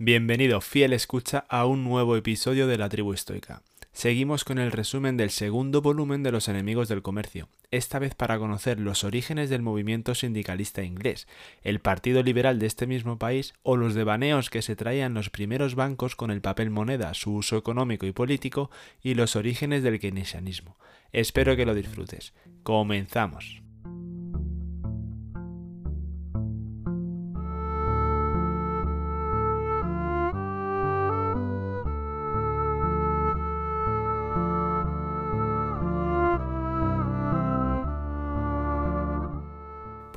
Bienvenido, fiel escucha, a un nuevo episodio de la tribu estoica. Seguimos con el resumen del segundo volumen de los enemigos del comercio, esta vez para conocer los orígenes del movimiento sindicalista inglés, el Partido Liberal de este mismo país o los devaneos que se traían los primeros bancos con el papel moneda, su uso económico y político y los orígenes del keynesianismo. Espero que lo disfrutes. Comenzamos.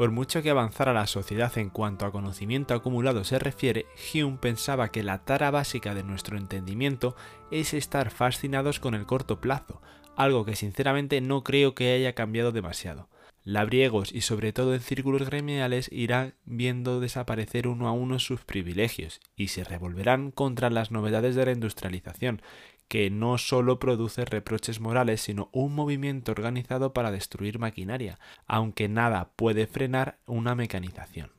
Por mucho que avanzara la sociedad en cuanto a conocimiento acumulado se refiere, Hume pensaba que la tara básica de nuestro entendimiento es estar fascinados con el corto plazo, algo que sinceramente no creo que haya cambiado demasiado. Labriegos y sobre todo en círculos gremiales irán viendo desaparecer uno a uno sus privilegios y se revolverán contra las novedades de la industrialización, que no solo produce reproches morales, sino un movimiento organizado para destruir maquinaria, aunque nada puede frenar una mecanización.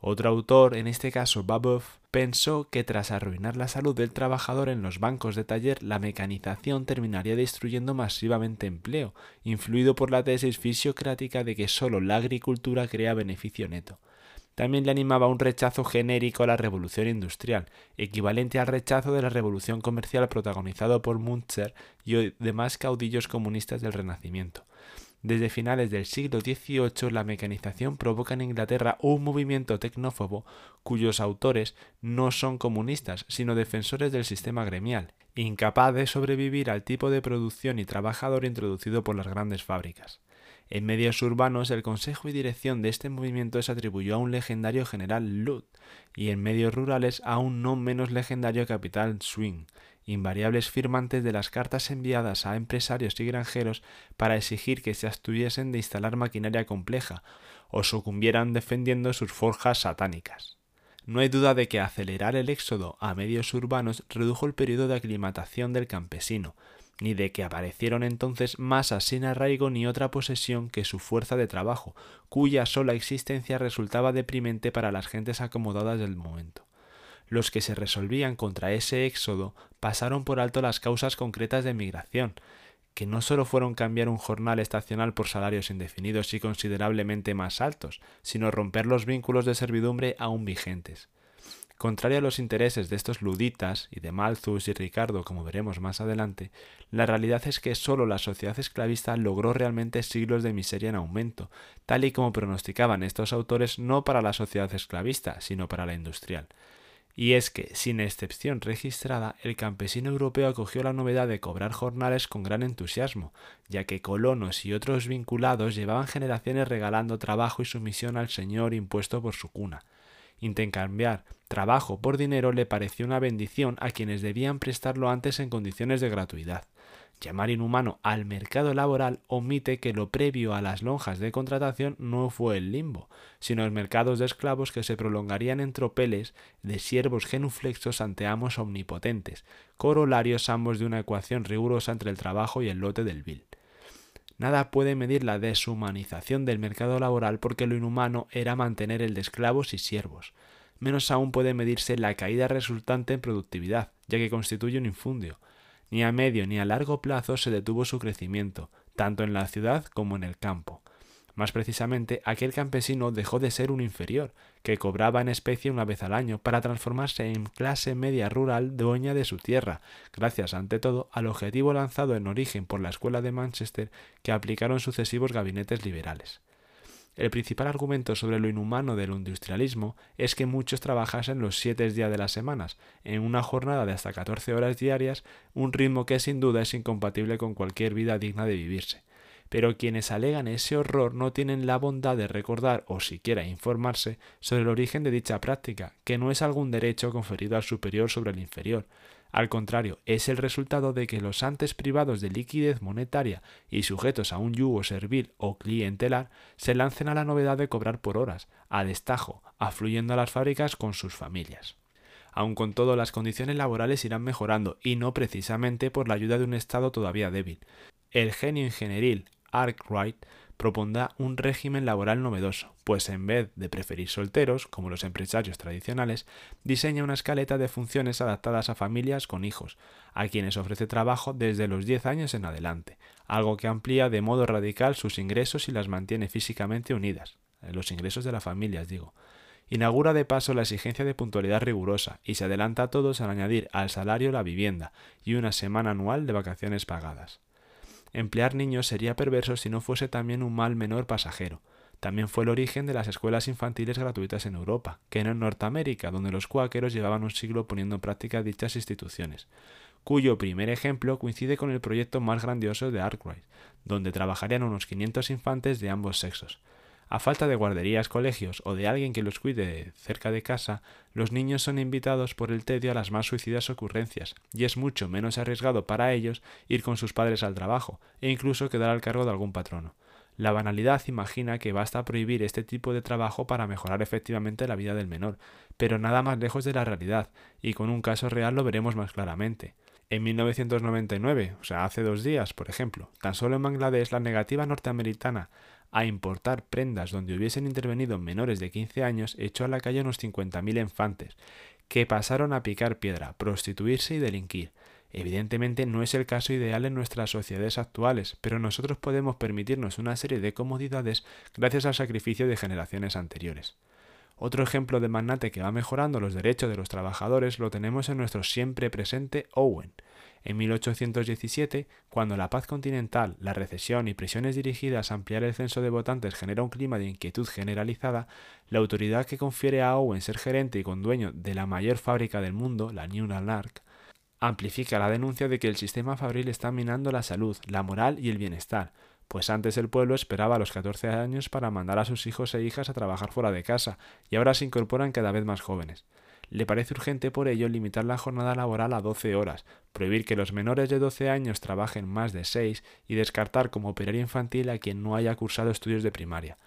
Otro autor, en este caso Babeuf, pensó que tras arruinar la salud del trabajador en los bancos de taller, la mecanización terminaría destruyendo masivamente empleo, influido por la tesis fisiocrática de que solo la agricultura crea beneficio neto también le animaba un rechazo genérico a la revolución industrial, equivalente al rechazo de la revolución comercial protagonizado por Munzer y demás caudillos comunistas del Renacimiento. Desde finales del siglo XVIII la mecanización provoca en Inglaterra un movimiento tecnófobo cuyos autores no son comunistas, sino defensores del sistema gremial, incapaz de sobrevivir al tipo de producción y trabajador introducido por las grandes fábricas. En medios urbanos, el consejo y dirección de este movimiento se atribuyó a un legendario general Lut, y en medios rurales a un no menos legendario capitán Swing, invariables firmantes de las cartas enviadas a empresarios y granjeros para exigir que se abstuviesen de instalar maquinaria compleja o sucumbieran defendiendo sus forjas satánicas. No hay duda de que acelerar el éxodo a medios urbanos redujo el periodo de aclimatación del campesino, ni de que aparecieron entonces masas sin arraigo ni otra posesión que su fuerza de trabajo, cuya sola existencia resultaba deprimente para las gentes acomodadas del momento. Los que se resolvían contra ese éxodo pasaron por alto las causas concretas de migración, que no sólo fueron cambiar un jornal estacional por salarios indefinidos y considerablemente más altos, sino romper los vínculos de servidumbre aún vigentes. Contrario a los intereses de estos luditas y de Malthus y Ricardo, como veremos más adelante, la realidad es que sólo la sociedad esclavista logró realmente siglos de miseria en aumento, tal y como pronosticaban estos autores no para la sociedad esclavista, sino para la industrial. Y es que, sin excepción registrada, el campesino europeo acogió la novedad de cobrar jornales con gran entusiasmo, ya que colonos y otros vinculados llevaban generaciones regalando trabajo y sumisión al señor impuesto por su cuna. Intercambiar trabajo por dinero le pareció una bendición a quienes debían prestarlo antes en condiciones de gratuidad. Llamar inhumano al mercado laboral omite que lo previo a las lonjas de contratación no fue el limbo, sino los mercados de esclavos que se prolongarían en tropeles de siervos genuflexos ante amos omnipotentes, corolarios ambos de una ecuación rigurosa entre el trabajo y el lote del vil. Nada puede medir la deshumanización del mercado laboral porque lo inhumano era mantener el de esclavos y siervos. Menos aún puede medirse la caída resultante en productividad, ya que constituye un infundio. Ni a medio ni a largo plazo se detuvo su crecimiento, tanto en la ciudad como en el campo. Más precisamente, aquel campesino dejó de ser un inferior, que cobraba en especie una vez al año, para transformarse en clase media rural dueña de su tierra, gracias ante todo al objetivo lanzado en origen por la Escuela de Manchester que aplicaron sucesivos gabinetes liberales. El principal argumento sobre lo inhumano del industrialismo es que muchos trabajasen los siete días de las semanas, en una jornada de hasta 14 horas diarias, un ritmo que sin duda es incompatible con cualquier vida digna de vivirse pero quienes alegan ese horror no tienen la bondad de recordar o siquiera informarse sobre el origen de dicha práctica, que no es algún derecho conferido al superior sobre el inferior. Al contrario, es el resultado de que los antes privados de liquidez monetaria y sujetos a un yugo servil o clientelar se lancen a la novedad de cobrar por horas, a destajo, afluyendo a las fábricas con sus familias. Aun con todo, las condiciones laborales irán mejorando, y no precisamente por la ayuda de un Estado todavía débil. El genio ingenieril, Arkwright propondrá un régimen laboral novedoso, pues en vez de preferir solteros, como los empresarios tradicionales, diseña una escaleta de funciones adaptadas a familias con hijos, a quienes ofrece trabajo desde los 10 años en adelante, algo que amplía de modo radical sus ingresos y las mantiene físicamente unidas, eh, los ingresos de las familias digo. Inaugura de paso la exigencia de puntualidad rigurosa y se adelanta a todos al añadir al salario la vivienda y una semana anual de vacaciones pagadas. Emplear niños sería perverso si no fuese también un mal menor pasajero. También fue el origen de las escuelas infantiles gratuitas en Europa, que no en Norteamérica, donde los cuáqueros llevaban un siglo poniendo en práctica dichas instituciones, cuyo primer ejemplo coincide con el proyecto más grandioso de Arkwright, donde trabajarían unos 500 infantes de ambos sexos. A falta de guarderías, colegios o de alguien que los cuide cerca de casa, los niños son invitados por el tedio a las más suicidas ocurrencias, y es mucho menos arriesgado para ellos ir con sus padres al trabajo, e incluso quedar al cargo de algún patrono. La banalidad imagina que basta prohibir este tipo de trabajo para mejorar efectivamente la vida del menor, pero nada más lejos de la realidad, y con un caso real lo veremos más claramente. En 1999, o sea, hace dos días, por ejemplo, tan solo en Bangladesh la negativa norteamericana a importar prendas donde hubiesen intervenido menores de 15 años echó a la calle unos 50.000 infantes, que pasaron a picar piedra, prostituirse y delinquir. Evidentemente no es el caso ideal en nuestras sociedades actuales, pero nosotros podemos permitirnos una serie de comodidades gracias al sacrificio de generaciones anteriores. Otro ejemplo de magnate que va mejorando los derechos de los trabajadores lo tenemos en nuestro siempre presente Owen, en 1817, cuando la paz continental, la recesión y presiones dirigidas a ampliar el censo de votantes genera un clima de inquietud generalizada, la autoridad que confiere a Owen ser gerente y condueño de la mayor fábrica del mundo, la Newland Ark, amplifica la denuncia de que el sistema fabril está minando la salud, la moral y el bienestar, pues antes el pueblo esperaba a los 14 años para mandar a sus hijos e hijas a trabajar fuera de casa, y ahora se incorporan cada vez más jóvenes. Le parece urgente por ello limitar la jornada laboral a 12 horas, prohibir que los menores de 12 años trabajen más de 6 y descartar como operario infantil a quien no haya cursado estudios de primaria.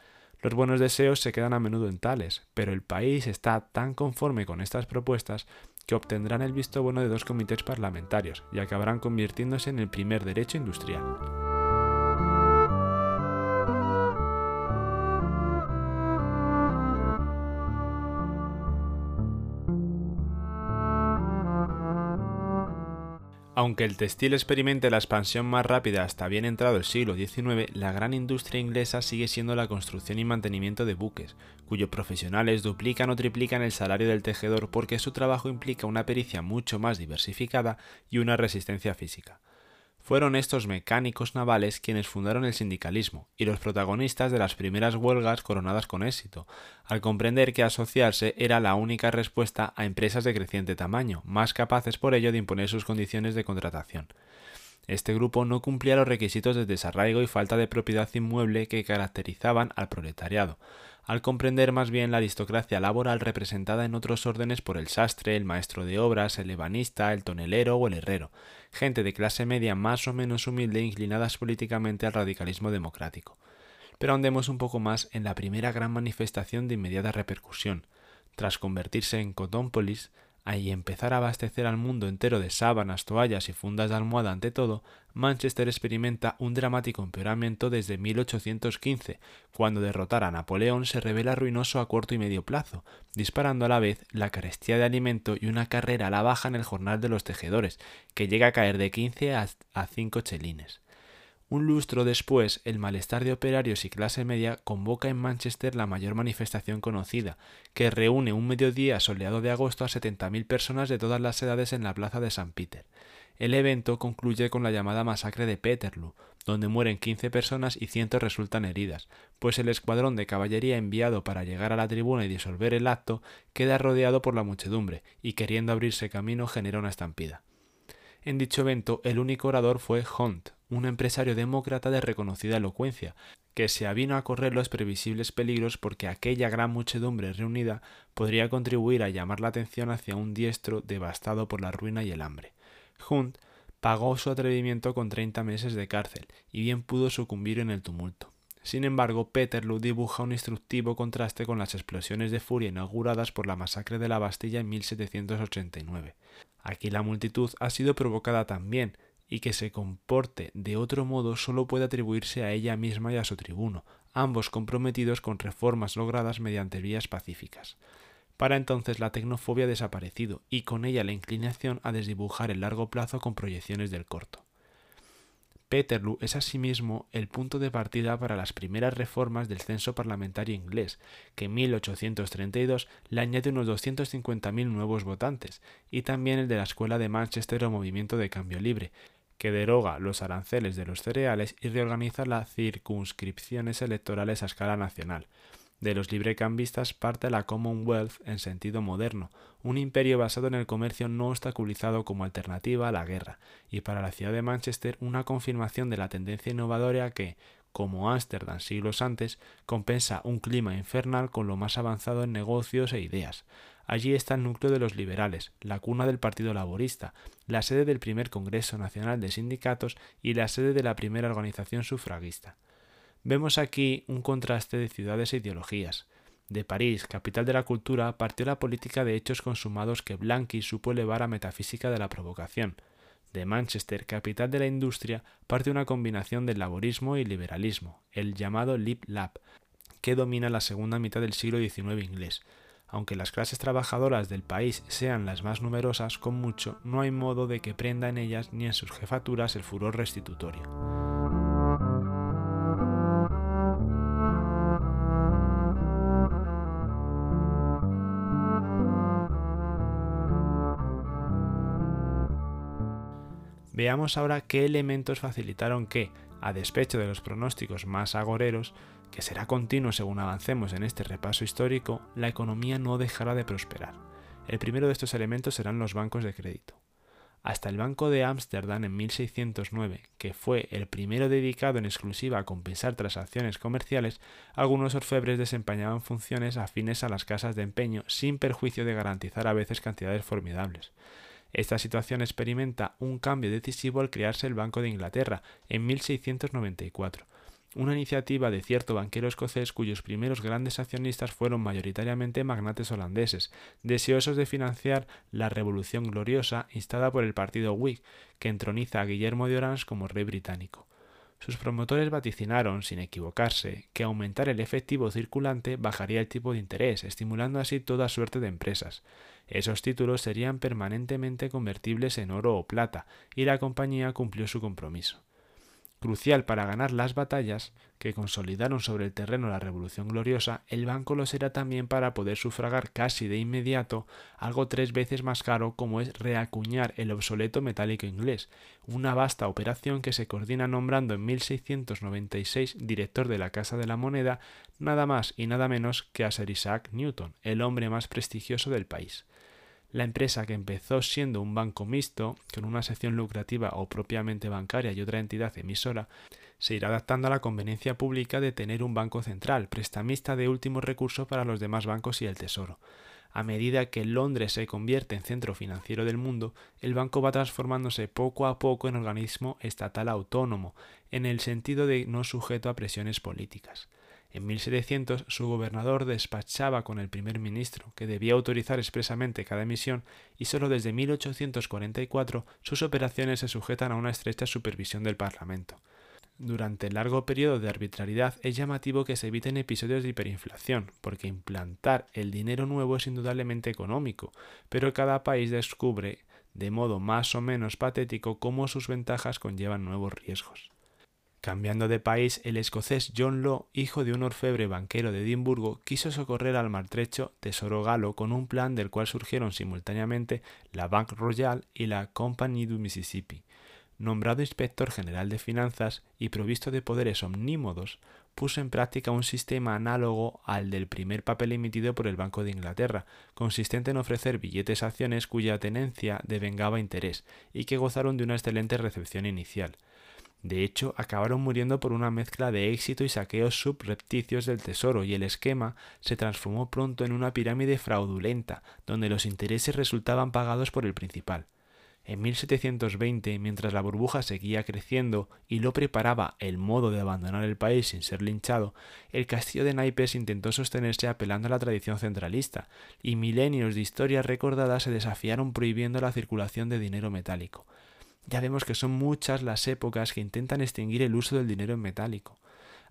Los buenos deseos se quedan a menudo en tales, pero el país está tan conforme con estas propuestas que obtendrán el visto bueno de dos comités parlamentarios y acabarán convirtiéndose en el primer derecho industrial. Aunque el textil experimente la expansión más rápida hasta bien entrado el siglo XIX, la gran industria inglesa sigue siendo la construcción y mantenimiento de buques, cuyos profesionales duplican o triplican el salario del tejedor porque su trabajo implica una pericia mucho más diversificada y una resistencia física. Fueron estos mecánicos navales quienes fundaron el sindicalismo y los protagonistas de las primeras huelgas coronadas con éxito, al comprender que asociarse era la única respuesta a empresas de creciente tamaño, más capaces por ello de imponer sus condiciones de contratación. Este grupo no cumplía los requisitos de desarraigo y falta de propiedad inmueble que caracterizaban al proletariado, al comprender más bien la aristocracia laboral representada en otros órdenes por el sastre, el maestro de obras, el ebanista, el tonelero o el herrero, gente de clase media más o menos humilde inclinadas políticamente al radicalismo democrático. Pero andemos un poco más en la primera gran manifestación de inmediata repercusión. Tras convertirse en Cotónpolis, y empezar a abastecer al mundo entero de sábanas, toallas y fundas de almohada ante todo, Manchester experimenta un dramático empeoramiento desde 1815, cuando derrotar a Napoleón se revela ruinoso a corto y medio plazo, disparando a la vez la carestía de alimento y una carrera a la baja en el jornal de los tejedores, que llega a caer de 15 a 5 chelines. Un lustro después, el malestar de operarios y clase media convoca en Manchester la mayor manifestación conocida, que reúne un mediodía soleado de agosto a 70.000 personas de todas las edades en la plaza de San Peter. El evento concluye con la llamada masacre de Peterloo, donde mueren 15 personas y cientos resultan heridas, pues el escuadrón de caballería enviado para llegar a la tribuna y disolver el acto queda rodeado por la muchedumbre y queriendo abrirse camino genera una estampida. En dicho evento el único orador fue Hunt, un empresario demócrata de reconocida elocuencia, que se avino a correr los previsibles peligros porque aquella gran muchedumbre reunida podría contribuir a llamar la atención hacia un diestro devastado por la ruina y el hambre. Hunt pagó su atrevimiento con treinta meses de cárcel y bien pudo sucumbir en el tumulto. Sin embargo, Peterloo dibuja un instructivo contraste con las explosiones de furia inauguradas por la masacre de la Bastilla en 1789. Aquí la multitud ha sido provocada también, y que se comporte de otro modo solo puede atribuirse a ella misma y a su tribuno, ambos comprometidos con reformas logradas mediante vías pacíficas. Para entonces la tecnofobia ha desaparecido y con ella la inclinación a desdibujar el largo plazo con proyecciones del corto. Peterloo es asimismo el punto de partida para las primeras reformas del censo parlamentario inglés, que en 1832 le añade unos 250.000 nuevos votantes, y también el de la Escuela de Manchester o Movimiento de Cambio Libre, que deroga los aranceles de los cereales y reorganiza las circunscripciones electorales a escala nacional. De los librecambistas parte la Commonwealth en sentido moderno, un imperio basado en el comercio no obstaculizado como alternativa a la guerra, y para la ciudad de Manchester una confirmación de la tendencia innovadora que, como Ámsterdam siglos antes, compensa un clima infernal con lo más avanzado en negocios e ideas. Allí está el núcleo de los liberales, la cuna del Partido Laborista, la sede del primer Congreso Nacional de Sindicatos y la sede de la primera organización sufragista. Vemos aquí un contraste de ciudades e ideologías. De París, capital de la cultura, partió la política de hechos consumados que Blanqui supo elevar a metafísica de la provocación. De Manchester, capital de la industria, parte una combinación del laborismo y liberalismo, el llamado Lip Lab, que domina la segunda mitad del siglo XIX inglés. Aunque las clases trabajadoras del país sean las más numerosas, con mucho, no hay modo de que prenda en ellas ni en sus jefaturas el furor restitutorio. Veamos ahora qué elementos facilitaron que, a despecho de los pronósticos más agoreros, que será continuo según avancemos en este repaso histórico, la economía no dejará de prosperar. El primero de estos elementos serán los bancos de crédito. Hasta el Banco de Ámsterdam en 1609, que fue el primero dedicado en exclusiva a compensar transacciones comerciales, algunos orfebres desempeñaban funciones afines a las casas de empeño sin perjuicio de garantizar a veces cantidades formidables. Esta situación experimenta un cambio decisivo al crearse el Banco de Inglaterra en 1694, una iniciativa de cierto banquero escocés cuyos primeros grandes accionistas fueron mayoritariamente magnates holandeses, deseosos de financiar la Revolución Gloriosa instada por el partido Whig, que entroniza a Guillermo de Orange como rey británico. Sus promotores vaticinaron, sin equivocarse, que aumentar el efectivo circulante bajaría el tipo de interés, estimulando así toda suerte de empresas. Esos títulos serían permanentemente convertibles en oro o plata, y la compañía cumplió su compromiso. Crucial para ganar las batallas que consolidaron sobre el terreno la Revolución Gloriosa, el banco lo será también para poder sufragar casi de inmediato algo tres veces más caro como es reacuñar el obsoleto metálico inglés, una vasta operación que se coordina nombrando en 1696 director de la Casa de la Moneda nada más y nada menos que a Sir Isaac Newton, el hombre más prestigioso del país. La empresa que empezó siendo un banco mixto, con una sección lucrativa o propiamente bancaria y otra entidad emisora, se irá adaptando a la conveniencia pública de tener un banco central, prestamista de último recurso para los demás bancos y el Tesoro. A medida que Londres se convierte en centro financiero del mundo, el banco va transformándose poco a poco en organismo estatal autónomo, en el sentido de no sujeto a presiones políticas. En 1700 su gobernador despachaba con el primer ministro, que debía autorizar expresamente cada emisión, y sólo desde 1844 sus operaciones se sujetan a una estrecha supervisión del Parlamento. Durante el largo periodo de arbitrariedad es llamativo que se eviten episodios de hiperinflación, porque implantar el dinero nuevo es indudablemente económico, pero cada país descubre, de modo más o menos patético, cómo sus ventajas conllevan nuevos riesgos. Cambiando de país, el escocés John Law, hijo de un orfebre banquero de Edimburgo, quiso socorrer al maltrecho tesoro galo con un plan del cual surgieron simultáneamente la Bank Royal y la Company du Mississippi. Nombrado inspector general de finanzas y provisto de poderes omnímodos, puso en práctica un sistema análogo al del primer papel emitido por el Banco de Inglaterra, consistente en ofrecer billetes acciones cuya tenencia devengaba interés y que gozaron de una excelente recepción inicial. De hecho, acabaron muriendo por una mezcla de éxito y saqueos subrepticios del tesoro, y el esquema se transformó pronto en una pirámide fraudulenta, donde los intereses resultaban pagados por el principal. En 1720, mientras la burbuja seguía creciendo y lo preparaba el modo de abandonar el país sin ser linchado, el castillo de naipes intentó sostenerse apelando a la tradición centralista, y milenios de historias recordadas se desafiaron prohibiendo la circulación de dinero metálico. Ya vemos que son muchas las épocas que intentan extinguir el uso del dinero en metálico.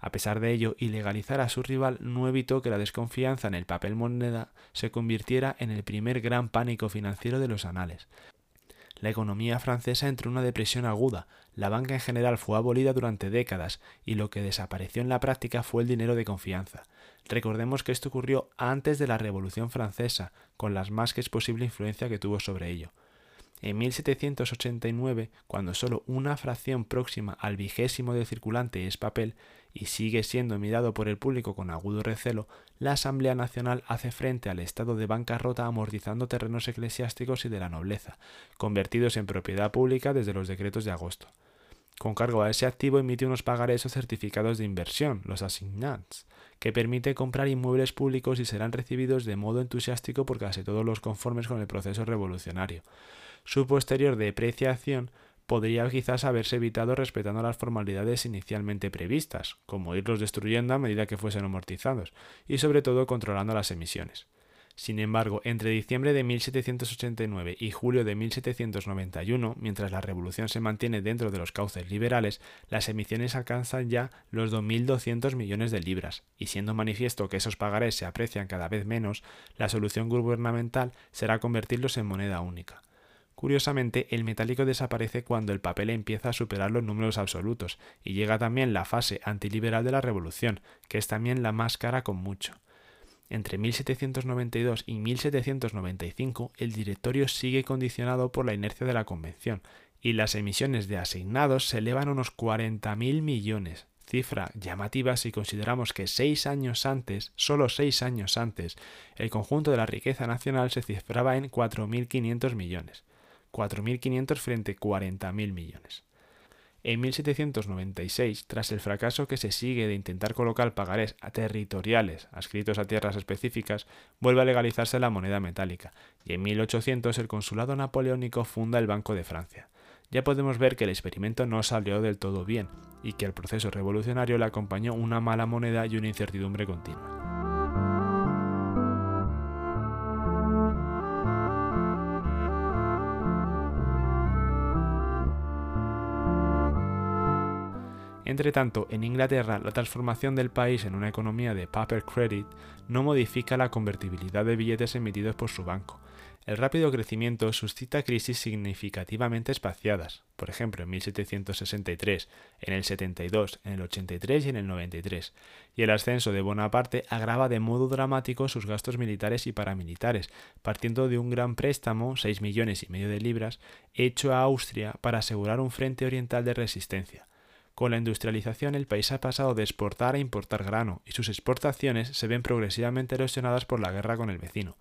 A pesar de ello, ilegalizar a su rival no evitó que la desconfianza en el papel moneda se convirtiera en el primer gran pánico financiero de los anales. La economía francesa entró en una depresión aguda, la banca en general fue abolida durante décadas y lo que desapareció en la práctica fue el dinero de confianza. Recordemos que esto ocurrió antes de la Revolución Francesa, con las más que es posible influencia que tuvo sobre ello. En 1789, cuando solo una fracción próxima al vigésimo de circulante es papel y sigue siendo mirado por el público con agudo recelo, la Asamblea Nacional hace frente al estado de bancarrota amortizando terrenos eclesiásticos y de la nobleza, convertidos en propiedad pública desde los decretos de agosto. Con cargo a ese activo emite unos pagares o certificados de inversión, los assignats, que permite comprar inmuebles públicos y serán recibidos de modo entusiástico por casi todos los conformes con el proceso revolucionario. Su posterior depreciación podría quizás haberse evitado respetando las formalidades inicialmente previstas, como irlos destruyendo a medida que fuesen amortizados, y sobre todo controlando las emisiones. Sin embargo, entre diciembre de 1789 y julio de 1791, mientras la revolución se mantiene dentro de los cauces liberales, las emisiones alcanzan ya los 2.200 millones de libras, y siendo manifiesto que esos pagarés se aprecian cada vez menos, la solución gubernamental será convertirlos en moneda única. Curiosamente, el metálico desaparece cuando el papel empieza a superar los números absolutos, y llega también la fase antiliberal de la revolución, que es también la más cara con mucho. Entre 1792 y 1795 el directorio sigue condicionado por la inercia de la Convención y las emisiones de asignados se elevan unos 40.000 millones, cifra llamativa si consideramos que seis años antes, solo seis años antes, el conjunto de la riqueza nacional se cifraba en 4.500 millones. 4.500 frente a 40.000 millones. En 1796, tras el fracaso que se sigue de intentar colocar pagarés territoriales adscritos a tierras específicas, vuelve a legalizarse la moneda metálica, y en 1800 el consulado napoleónico funda el Banco de Francia. Ya podemos ver que el experimento no salió del todo bien, y que al proceso revolucionario le acompañó una mala moneda y una incertidumbre continua. Entre tanto, en Inglaterra, la transformación del país en una economía de paper credit no modifica la convertibilidad de billetes emitidos por su banco. El rápido crecimiento suscita crisis significativamente espaciadas, por ejemplo en 1763, en el 72, en el 83 y en el 93, y el ascenso de Bonaparte agrava de modo dramático sus gastos militares y paramilitares, partiendo de un gran préstamo, 6 millones y medio de libras, hecho a Austria para asegurar un frente oriental de resistencia. Con la industrialización el país ha pasado de exportar a importar grano y sus exportaciones se ven progresivamente erosionadas por la guerra con el vecino.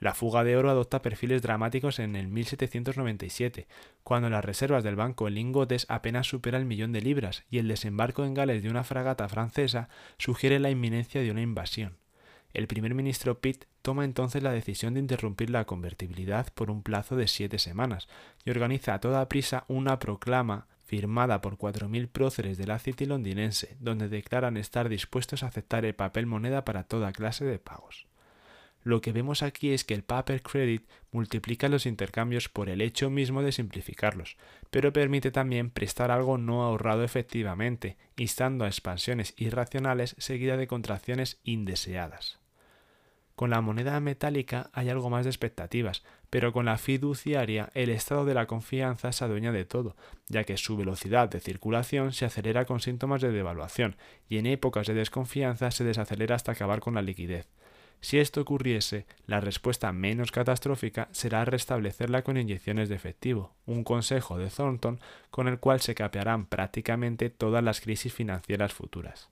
La fuga de oro adopta perfiles dramáticos en el 1797, cuando las reservas del banco en lingotes apenas supera el millón de libras y el desembarco en Gales de una fragata francesa sugiere la inminencia de una invasión. El primer ministro Pitt toma entonces la decisión de interrumpir la convertibilidad por un plazo de siete semanas y organiza a toda prisa una proclama firmada por 4.000 próceres de la City londinense, donde declaran estar dispuestos a aceptar el papel moneda para toda clase de pagos. Lo que vemos aquí es que el paper credit multiplica los intercambios por el hecho mismo de simplificarlos, pero permite también prestar algo no ahorrado efectivamente, instando a expansiones irracionales seguidas de contracciones indeseadas. Con la moneda metálica hay algo más de expectativas, pero con la fiduciaria el estado de la confianza se adueña de todo, ya que su velocidad de circulación se acelera con síntomas de devaluación, y en épocas de desconfianza se desacelera hasta acabar con la liquidez. Si esto ocurriese, la respuesta menos catastrófica será restablecerla con inyecciones de efectivo, un consejo de Thornton con el cual se capearán prácticamente todas las crisis financieras futuras.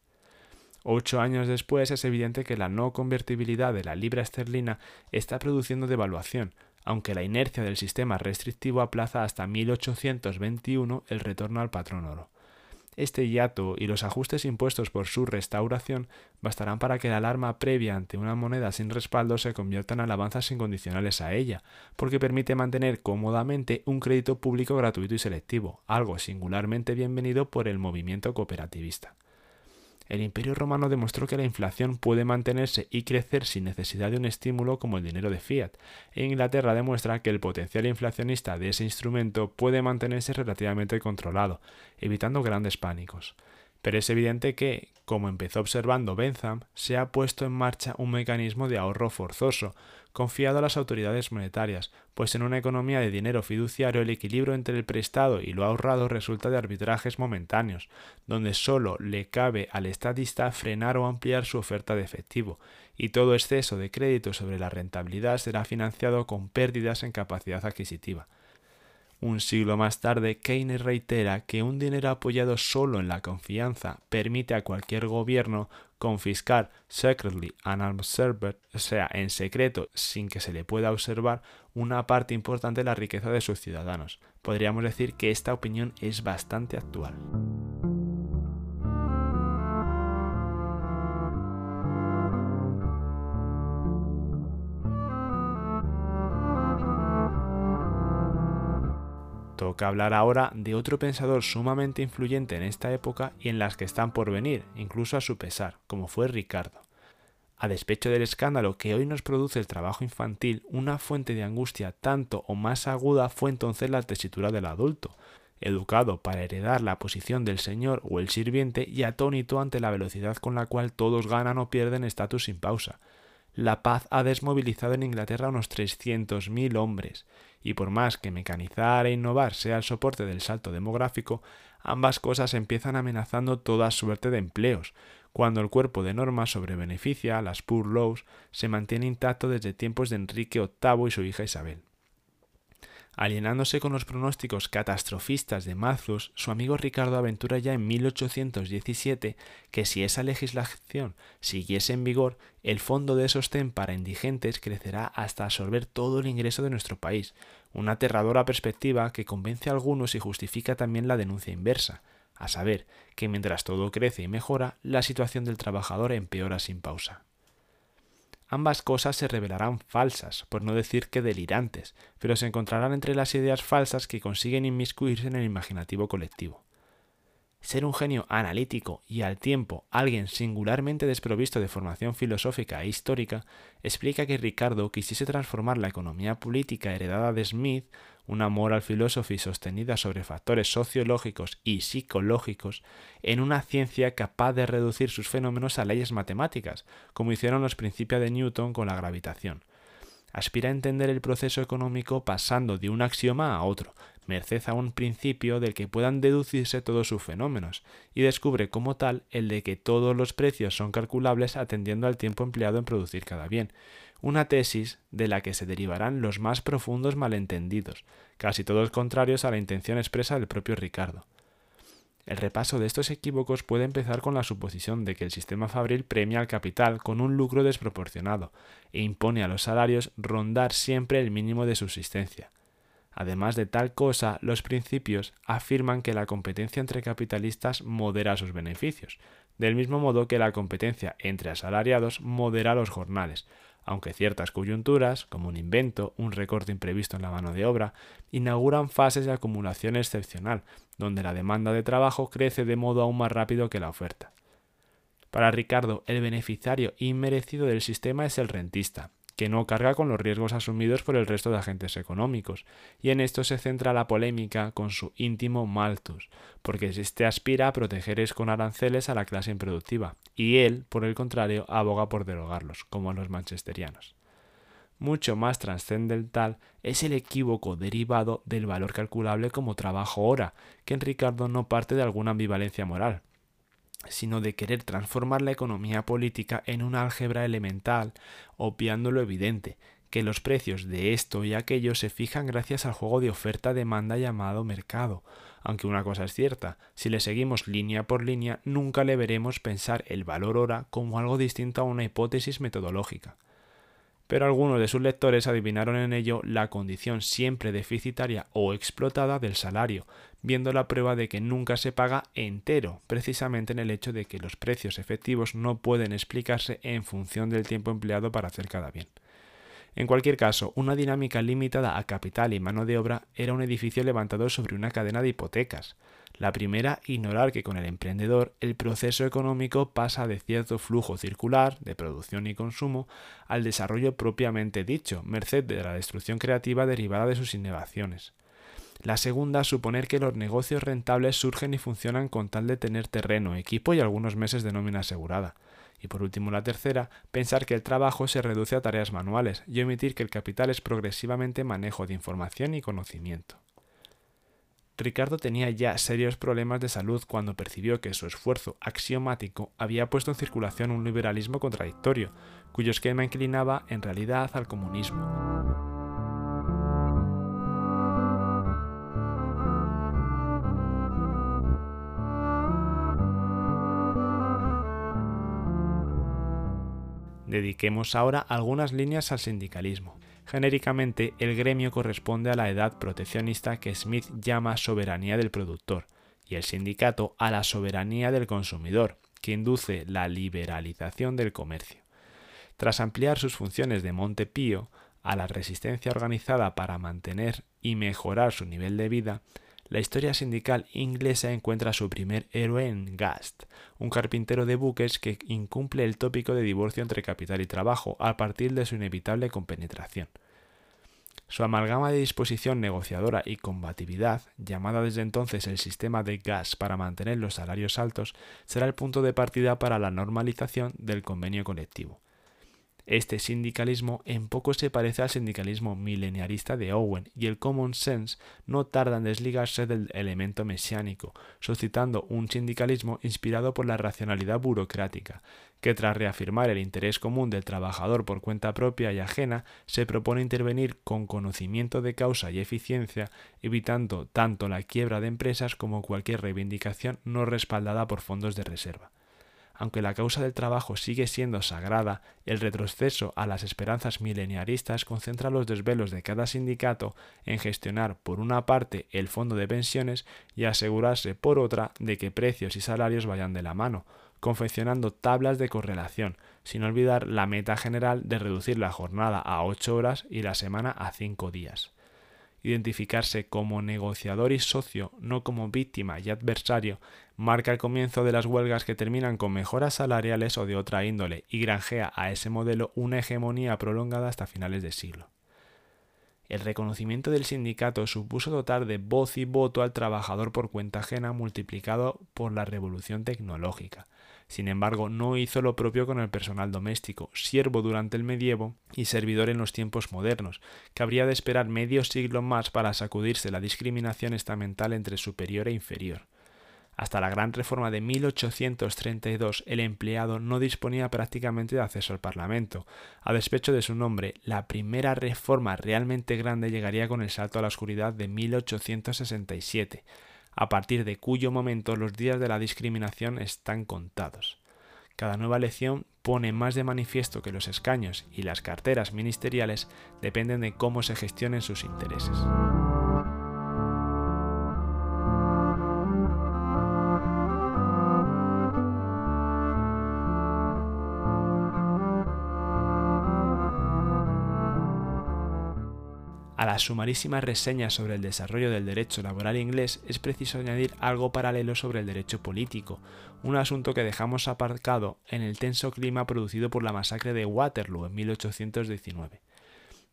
Ocho años después es evidente que la no convertibilidad de la libra esterlina está produciendo devaluación, aunque la inercia del sistema restrictivo aplaza hasta 1821 el retorno al patrón oro. Este hiato y los ajustes impuestos por su restauración bastarán para que la alarma previa ante una moneda sin respaldo se convierta en alabanzas incondicionales a ella, porque permite mantener cómodamente un crédito público gratuito y selectivo, algo singularmente bienvenido por el movimiento cooperativista. El Imperio romano demostró que la inflación puede mantenerse y crecer sin necesidad de un estímulo como el dinero de fiat, e Inglaterra demuestra que el potencial inflacionista de ese instrumento puede mantenerse relativamente controlado, evitando grandes pánicos. Pero es evidente que, como empezó observando Bentham, se ha puesto en marcha un mecanismo de ahorro forzoso, confiado a las autoridades monetarias, pues en una economía de dinero fiduciario el equilibrio entre el prestado y lo ahorrado resulta de arbitrajes momentáneos, donde sólo le cabe al estadista frenar o ampliar su oferta de efectivo, y todo exceso de crédito sobre la rentabilidad será financiado con pérdidas en capacidad adquisitiva. Un siglo más tarde, Keynes reitera que un dinero apoyado solo en la confianza permite a cualquier gobierno confiscar secretly and unobserved, o sea, en secreto, sin que se le pueda observar, una parte importante de la riqueza de sus ciudadanos. Podríamos decir que esta opinión es bastante actual. Toca hablar ahora de otro pensador sumamente influyente en esta época y en las que están por venir, incluso a su pesar, como fue Ricardo. A despecho del escándalo que hoy nos produce el trabajo infantil, una fuente de angustia tanto o más aguda fue entonces la tesitura del adulto, educado para heredar la posición del señor o el sirviente y atónito ante la velocidad con la cual todos ganan o pierden estatus sin pausa. La paz ha desmovilizado en Inglaterra unos 300.000 hombres, y por más que mecanizar e innovar sea el soporte del salto demográfico, ambas cosas empiezan amenazando toda suerte de empleos, cuando el cuerpo de normas sobre beneficia, las Poor Laws, se mantiene intacto desde tiempos de Enrique VIII y su hija Isabel. Alienándose con los pronósticos catastrofistas de Malthus, su amigo Ricardo aventura ya en 1817 que si esa legislación siguiese en vigor, el fondo de sostén para indigentes crecerá hasta absorber todo el ingreso de nuestro país, una aterradora perspectiva que convence a algunos y justifica también la denuncia inversa, a saber, que mientras todo crece y mejora, la situación del trabajador empeora sin pausa. Ambas cosas se revelarán falsas, por no decir que delirantes, pero se encontrarán entre las ideas falsas que consiguen inmiscuirse en el imaginativo colectivo. Ser un genio analítico y al tiempo alguien singularmente desprovisto de formación filosófica e histórica explica que Ricardo quisiese transformar la economía política heredada de Smith una moral philosophy sostenida sobre factores sociológicos y psicológicos, en una ciencia capaz de reducir sus fenómenos a leyes matemáticas, como hicieron los principios de Newton con la gravitación. Aspira a entender el proceso económico pasando de un axioma a otro, merced a un principio del que puedan deducirse todos sus fenómenos, y descubre como tal el de que todos los precios son calculables atendiendo al tiempo empleado en producir cada bien, una tesis de la que se derivarán los más profundos malentendidos, casi todos contrarios a la intención expresa del propio Ricardo. El repaso de estos equívocos puede empezar con la suposición de que el sistema fabril premia al capital con un lucro desproporcionado e impone a los salarios rondar siempre el mínimo de subsistencia. Además de tal cosa, los principios afirman que la competencia entre capitalistas modera sus beneficios, del mismo modo que la competencia entre asalariados modera los jornales, aunque ciertas coyunturas, como un invento, un recorte imprevisto en la mano de obra, inauguran fases de acumulación excepcional, donde la demanda de trabajo crece de modo aún más rápido que la oferta. Para Ricardo, el beneficiario inmerecido del sistema es el rentista, que no carga con los riesgos asumidos por el resto de agentes económicos, y en esto se centra la polémica con su íntimo Malthus, porque éste aspira a proteger con aranceles a la clase improductiva, y él, por el contrario, aboga por derogarlos, como los manchesterianos. Mucho más trascendental es el equívoco derivado del valor calculable como trabajo hora, que en Ricardo no parte de alguna ambivalencia moral, sino de querer transformar la economía política en una álgebra elemental, obviando lo evidente, que los precios de esto y aquello se fijan gracias al juego de oferta-demanda llamado mercado. Aunque una cosa es cierta, si le seguimos línea por línea, nunca le veremos pensar el valor hora como algo distinto a una hipótesis metodológica pero algunos de sus lectores adivinaron en ello la condición siempre deficitaria o explotada del salario, viendo la prueba de que nunca se paga entero, precisamente en el hecho de que los precios efectivos no pueden explicarse en función del tiempo empleado para hacer cada bien. En cualquier caso, una dinámica limitada a capital y mano de obra era un edificio levantado sobre una cadena de hipotecas. La primera, ignorar que con el emprendedor el proceso económico pasa de cierto flujo circular de producción y consumo al desarrollo propiamente dicho, merced de la destrucción creativa derivada de sus innovaciones. La segunda, suponer que los negocios rentables surgen y funcionan con tal de tener terreno, equipo y algunos meses de nómina asegurada. Y por último la tercera, pensar que el trabajo se reduce a tareas manuales y omitir que el capital es progresivamente manejo de información y conocimiento. Ricardo tenía ya serios problemas de salud cuando percibió que su esfuerzo axiomático había puesto en circulación un liberalismo contradictorio, cuyo esquema inclinaba en realidad al comunismo. Dediquemos ahora algunas líneas al sindicalismo. Genéricamente, el gremio corresponde a la edad proteccionista que Smith llama soberanía del productor, y el sindicato a la soberanía del consumidor, que induce la liberalización del comercio. Tras ampliar sus funciones de Montepío a la resistencia organizada para mantener y mejorar su nivel de vida, la historia sindical inglesa encuentra a su primer héroe en Gast, un carpintero de buques que incumple el tópico de divorcio entre capital y trabajo a partir de su inevitable compenetración. Su amalgama de disposición negociadora y combatividad, llamada desde entonces el sistema de gas para mantener los salarios altos, será el punto de partida para la normalización del convenio colectivo. Este sindicalismo en poco se parece al sindicalismo mileniarista de Owen y el common sense no tarda en desligarse del elemento mesiánico, suscitando un sindicalismo inspirado por la racionalidad burocrática, que tras reafirmar el interés común del trabajador por cuenta propia y ajena, se propone intervenir con conocimiento de causa y eficiencia, evitando tanto la quiebra de empresas como cualquier reivindicación no respaldada por fondos de reserva aunque la causa del trabajo sigue siendo sagrada, el retroceso a las esperanzas mileniaristas concentra los desvelos de cada sindicato en gestionar por una parte el fondo de pensiones y asegurarse por otra de que precios y salarios vayan de la mano, confeccionando tablas de correlación, sin olvidar la meta general de reducir la jornada a ocho horas y la semana a cinco días. Identificarse como negociador y socio, no como víctima y adversario, marca el comienzo de las huelgas que terminan con mejoras salariales o de otra índole y granjea a ese modelo una hegemonía prolongada hasta finales de siglo. El reconocimiento del sindicato supuso dotar de voz y voto al trabajador por cuenta ajena multiplicado por la revolución tecnológica. Sin embargo, no hizo lo propio con el personal doméstico, siervo durante el medievo y servidor en los tiempos modernos, que habría de esperar medio siglo más para sacudirse la discriminación estamental entre superior e inferior. Hasta la gran reforma de 1832 el empleado no disponía prácticamente de acceso al Parlamento. A despecho de su nombre, la primera reforma realmente grande llegaría con el salto a la oscuridad de 1867, a partir de cuyo momento los días de la discriminación están contados. Cada nueva elección pone más de manifiesto que los escaños y las carteras ministeriales dependen de cómo se gestionen sus intereses. A la sumarísima reseña sobre el desarrollo del derecho laboral inglés es preciso añadir algo paralelo sobre el derecho político, un asunto que dejamos aparcado en el tenso clima producido por la masacre de Waterloo en 1819.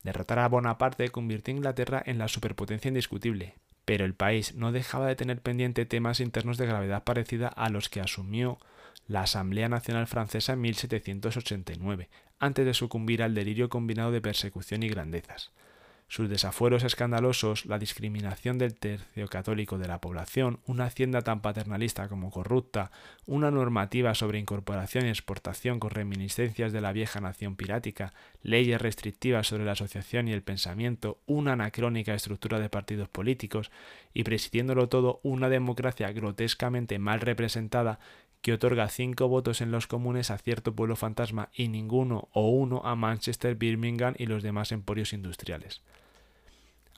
Derrotar a Bonaparte convirtió a Inglaterra en la superpotencia indiscutible, pero el país no dejaba de tener pendiente temas internos de gravedad parecida a los que asumió la Asamblea Nacional Francesa en 1789, antes de sucumbir al delirio combinado de persecución y grandezas sus desafueros escandalosos, la discriminación del tercio católico de la población, una hacienda tan paternalista como corrupta, una normativa sobre incorporación y exportación con reminiscencias de la vieja nación pirática, leyes restrictivas sobre la asociación y el pensamiento, una anacrónica estructura de partidos políticos y presidiéndolo todo una democracia grotescamente mal representada que otorga cinco votos en los comunes a cierto pueblo fantasma y ninguno o uno a Manchester, Birmingham y los demás emporios industriales.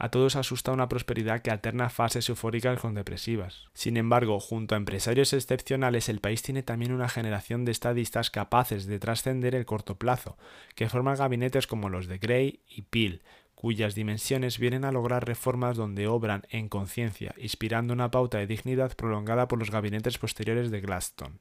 A todos asusta una prosperidad que alterna fases eufóricas con depresivas. Sin embargo, junto a empresarios excepcionales, el país tiene también una generación de estadistas capaces de trascender el corto plazo, que forman gabinetes como los de Gray y Peel, cuyas dimensiones vienen a lograr reformas donde obran en conciencia, inspirando una pauta de dignidad prolongada por los gabinetes posteriores de Gladstone.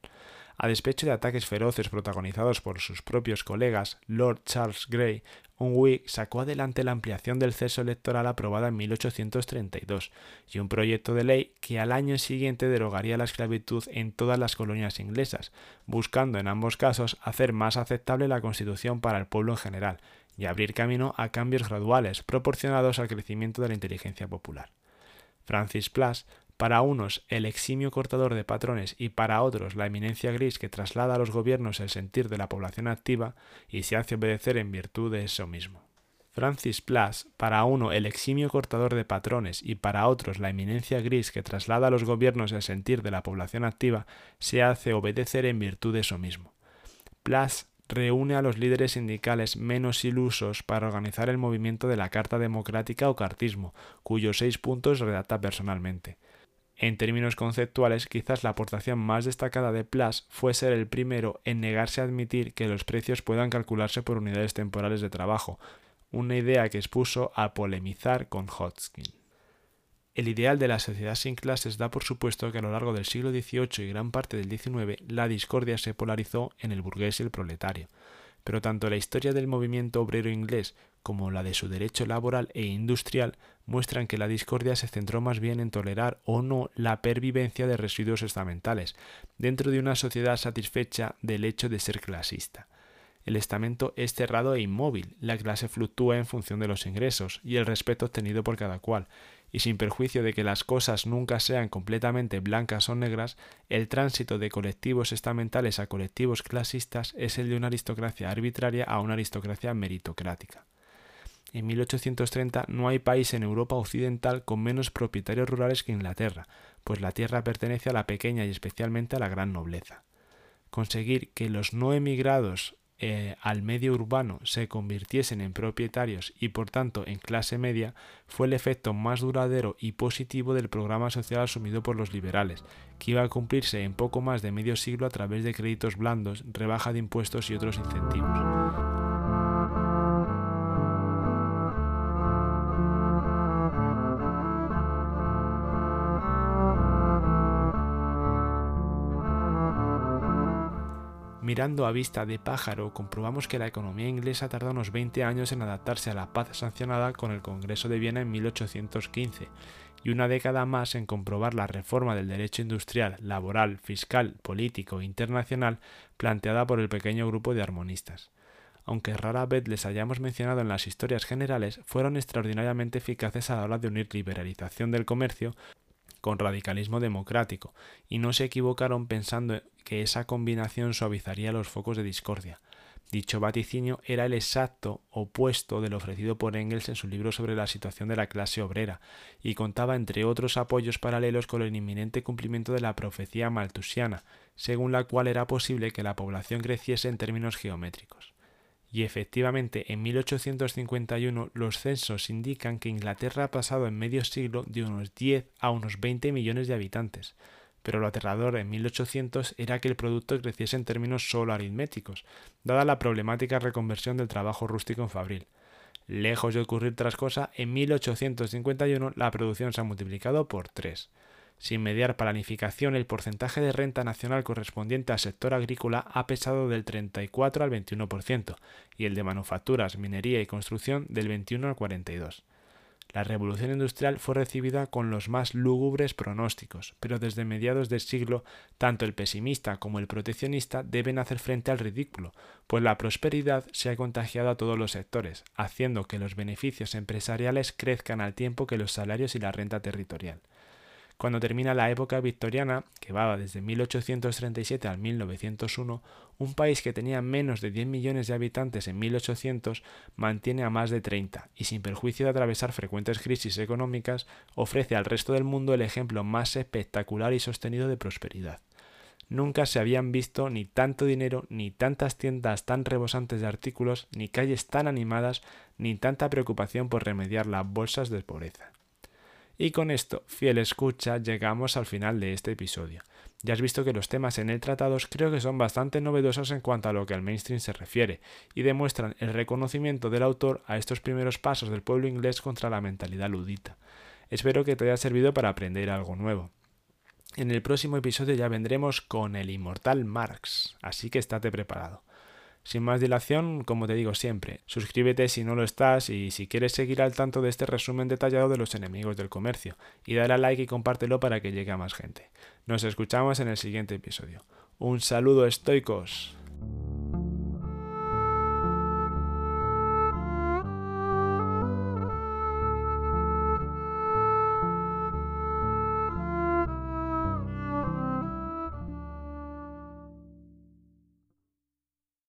A despecho de ataques feroces protagonizados por sus propios colegas, Lord Charles Grey, un Whig, sacó adelante la ampliación del censo electoral aprobada en 1832 y un proyecto de ley que al año siguiente derogaría la esclavitud en todas las colonias inglesas, buscando en ambos casos hacer más aceptable la Constitución para el pueblo en general y abrir camino a cambios graduales proporcionados al crecimiento de la inteligencia popular. Francis Place para unos el eximio cortador de patrones y para otros la eminencia gris que traslada a los gobiernos el sentir de la población activa y se hace obedecer en virtud de eso mismo. Francis Place, para uno el eximio cortador de patrones y para otros la eminencia gris que traslada a los gobiernos el sentir de la población activa, se hace obedecer en virtud de eso mismo. Place reúne a los líderes sindicales menos ilusos para organizar el movimiento de la Carta Democrática o Cartismo, cuyos seis puntos redacta personalmente. En términos conceptuales, quizás la aportación más destacada de Plus fue ser el primero en negarse a admitir que los precios puedan calcularse por unidades temporales de trabajo, una idea que expuso a polemizar con Hodgkin. El ideal de la sociedad sin clases da por supuesto que a lo largo del siglo XVIII y gran parte del XIX la discordia se polarizó en el burgués y el proletario pero tanto la historia del movimiento obrero inglés como la de su derecho laboral e industrial muestran que la discordia se centró más bien en tolerar o no la pervivencia de residuos estamentales, dentro de una sociedad satisfecha del hecho de ser clasista. El estamento es cerrado e inmóvil, la clase fluctúa en función de los ingresos y el respeto obtenido por cada cual, y sin perjuicio de que las cosas nunca sean completamente blancas o negras, el tránsito de colectivos estamentales a colectivos clasistas es el de una aristocracia arbitraria a una aristocracia meritocrática. En 1830 no hay país en Europa occidental con menos propietarios rurales que Inglaterra, pues la tierra pertenece a la pequeña y especialmente a la gran nobleza. Conseguir que los no emigrados eh, al medio urbano se convirtiesen en propietarios y por tanto en clase media fue el efecto más duradero y positivo del programa social asumido por los liberales, que iba a cumplirse en poco más de medio siglo a través de créditos blandos, rebaja de impuestos y otros incentivos. Mirando a vista de pájaro, comprobamos que la economía inglesa tardó unos 20 años en adaptarse a la paz sancionada con el Congreso de Viena en 1815 y una década más en comprobar la reforma del derecho industrial, laboral, fiscal, político e internacional planteada por el pequeño grupo de armonistas. Aunque rara vez les hayamos mencionado en las historias generales, fueron extraordinariamente eficaces a la hora de unir liberalización del comercio con radicalismo democrático, y no se equivocaron pensando que esa combinación suavizaría los focos de discordia. Dicho vaticinio era el exacto opuesto del ofrecido por Engels en su libro sobre la situación de la clase obrera, y contaba entre otros apoyos paralelos con el inminente cumplimiento de la profecía maltusiana, según la cual era posible que la población creciese en términos geométricos. Y efectivamente, en 1851 los censos indican que Inglaterra ha pasado en medio siglo de unos 10 a unos 20 millones de habitantes, pero lo aterrador en 1800 era que el producto creciese en términos solo aritméticos, dada la problemática reconversión del trabajo rústico en fabril. Lejos de ocurrir tras cosa, en 1851 la producción se ha multiplicado por 3. Sin mediar planificación, el porcentaje de renta nacional correspondiente al sector agrícola ha pesado del 34 al 21% y el de manufacturas, minería y construcción del 21 al 42%. La revolución industrial fue recibida con los más lúgubres pronósticos, pero desde mediados del siglo tanto el pesimista como el proteccionista deben hacer frente al ridículo, pues la prosperidad se ha contagiado a todos los sectores, haciendo que los beneficios empresariales crezcan al tiempo que los salarios y la renta territorial. Cuando termina la época victoriana, que va desde 1837 al 1901, un país que tenía menos de 10 millones de habitantes en 1800 mantiene a más de 30 y sin perjuicio de atravesar frecuentes crisis económicas, ofrece al resto del mundo el ejemplo más espectacular y sostenido de prosperidad. Nunca se habían visto ni tanto dinero, ni tantas tiendas tan rebosantes de artículos, ni calles tan animadas, ni tanta preocupación por remediar las bolsas de pobreza. Y con esto, fiel escucha, llegamos al final de este episodio. Ya has visto que los temas en él tratados creo que son bastante novedosos en cuanto a lo que al mainstream se refiere, y demuestran el reconocimiento del autor a estos primeros pasos del pueblo inglés contra la mentalidad ludita. Espero que te haya servido para aprender algo nuevo. En el próximo episodio ya vendremos con el inmortal Marx, así que estate preparado. Sin más dilación, como te digo siempre, suscríbete si no lo estás y si quieres seguir al tanto de este resumen detallado de los enemigos del comercio, y dale a like y compártelo para que llegue a más gente. Nos escuchamos en el siguiente episodio. Un saludo estoicos.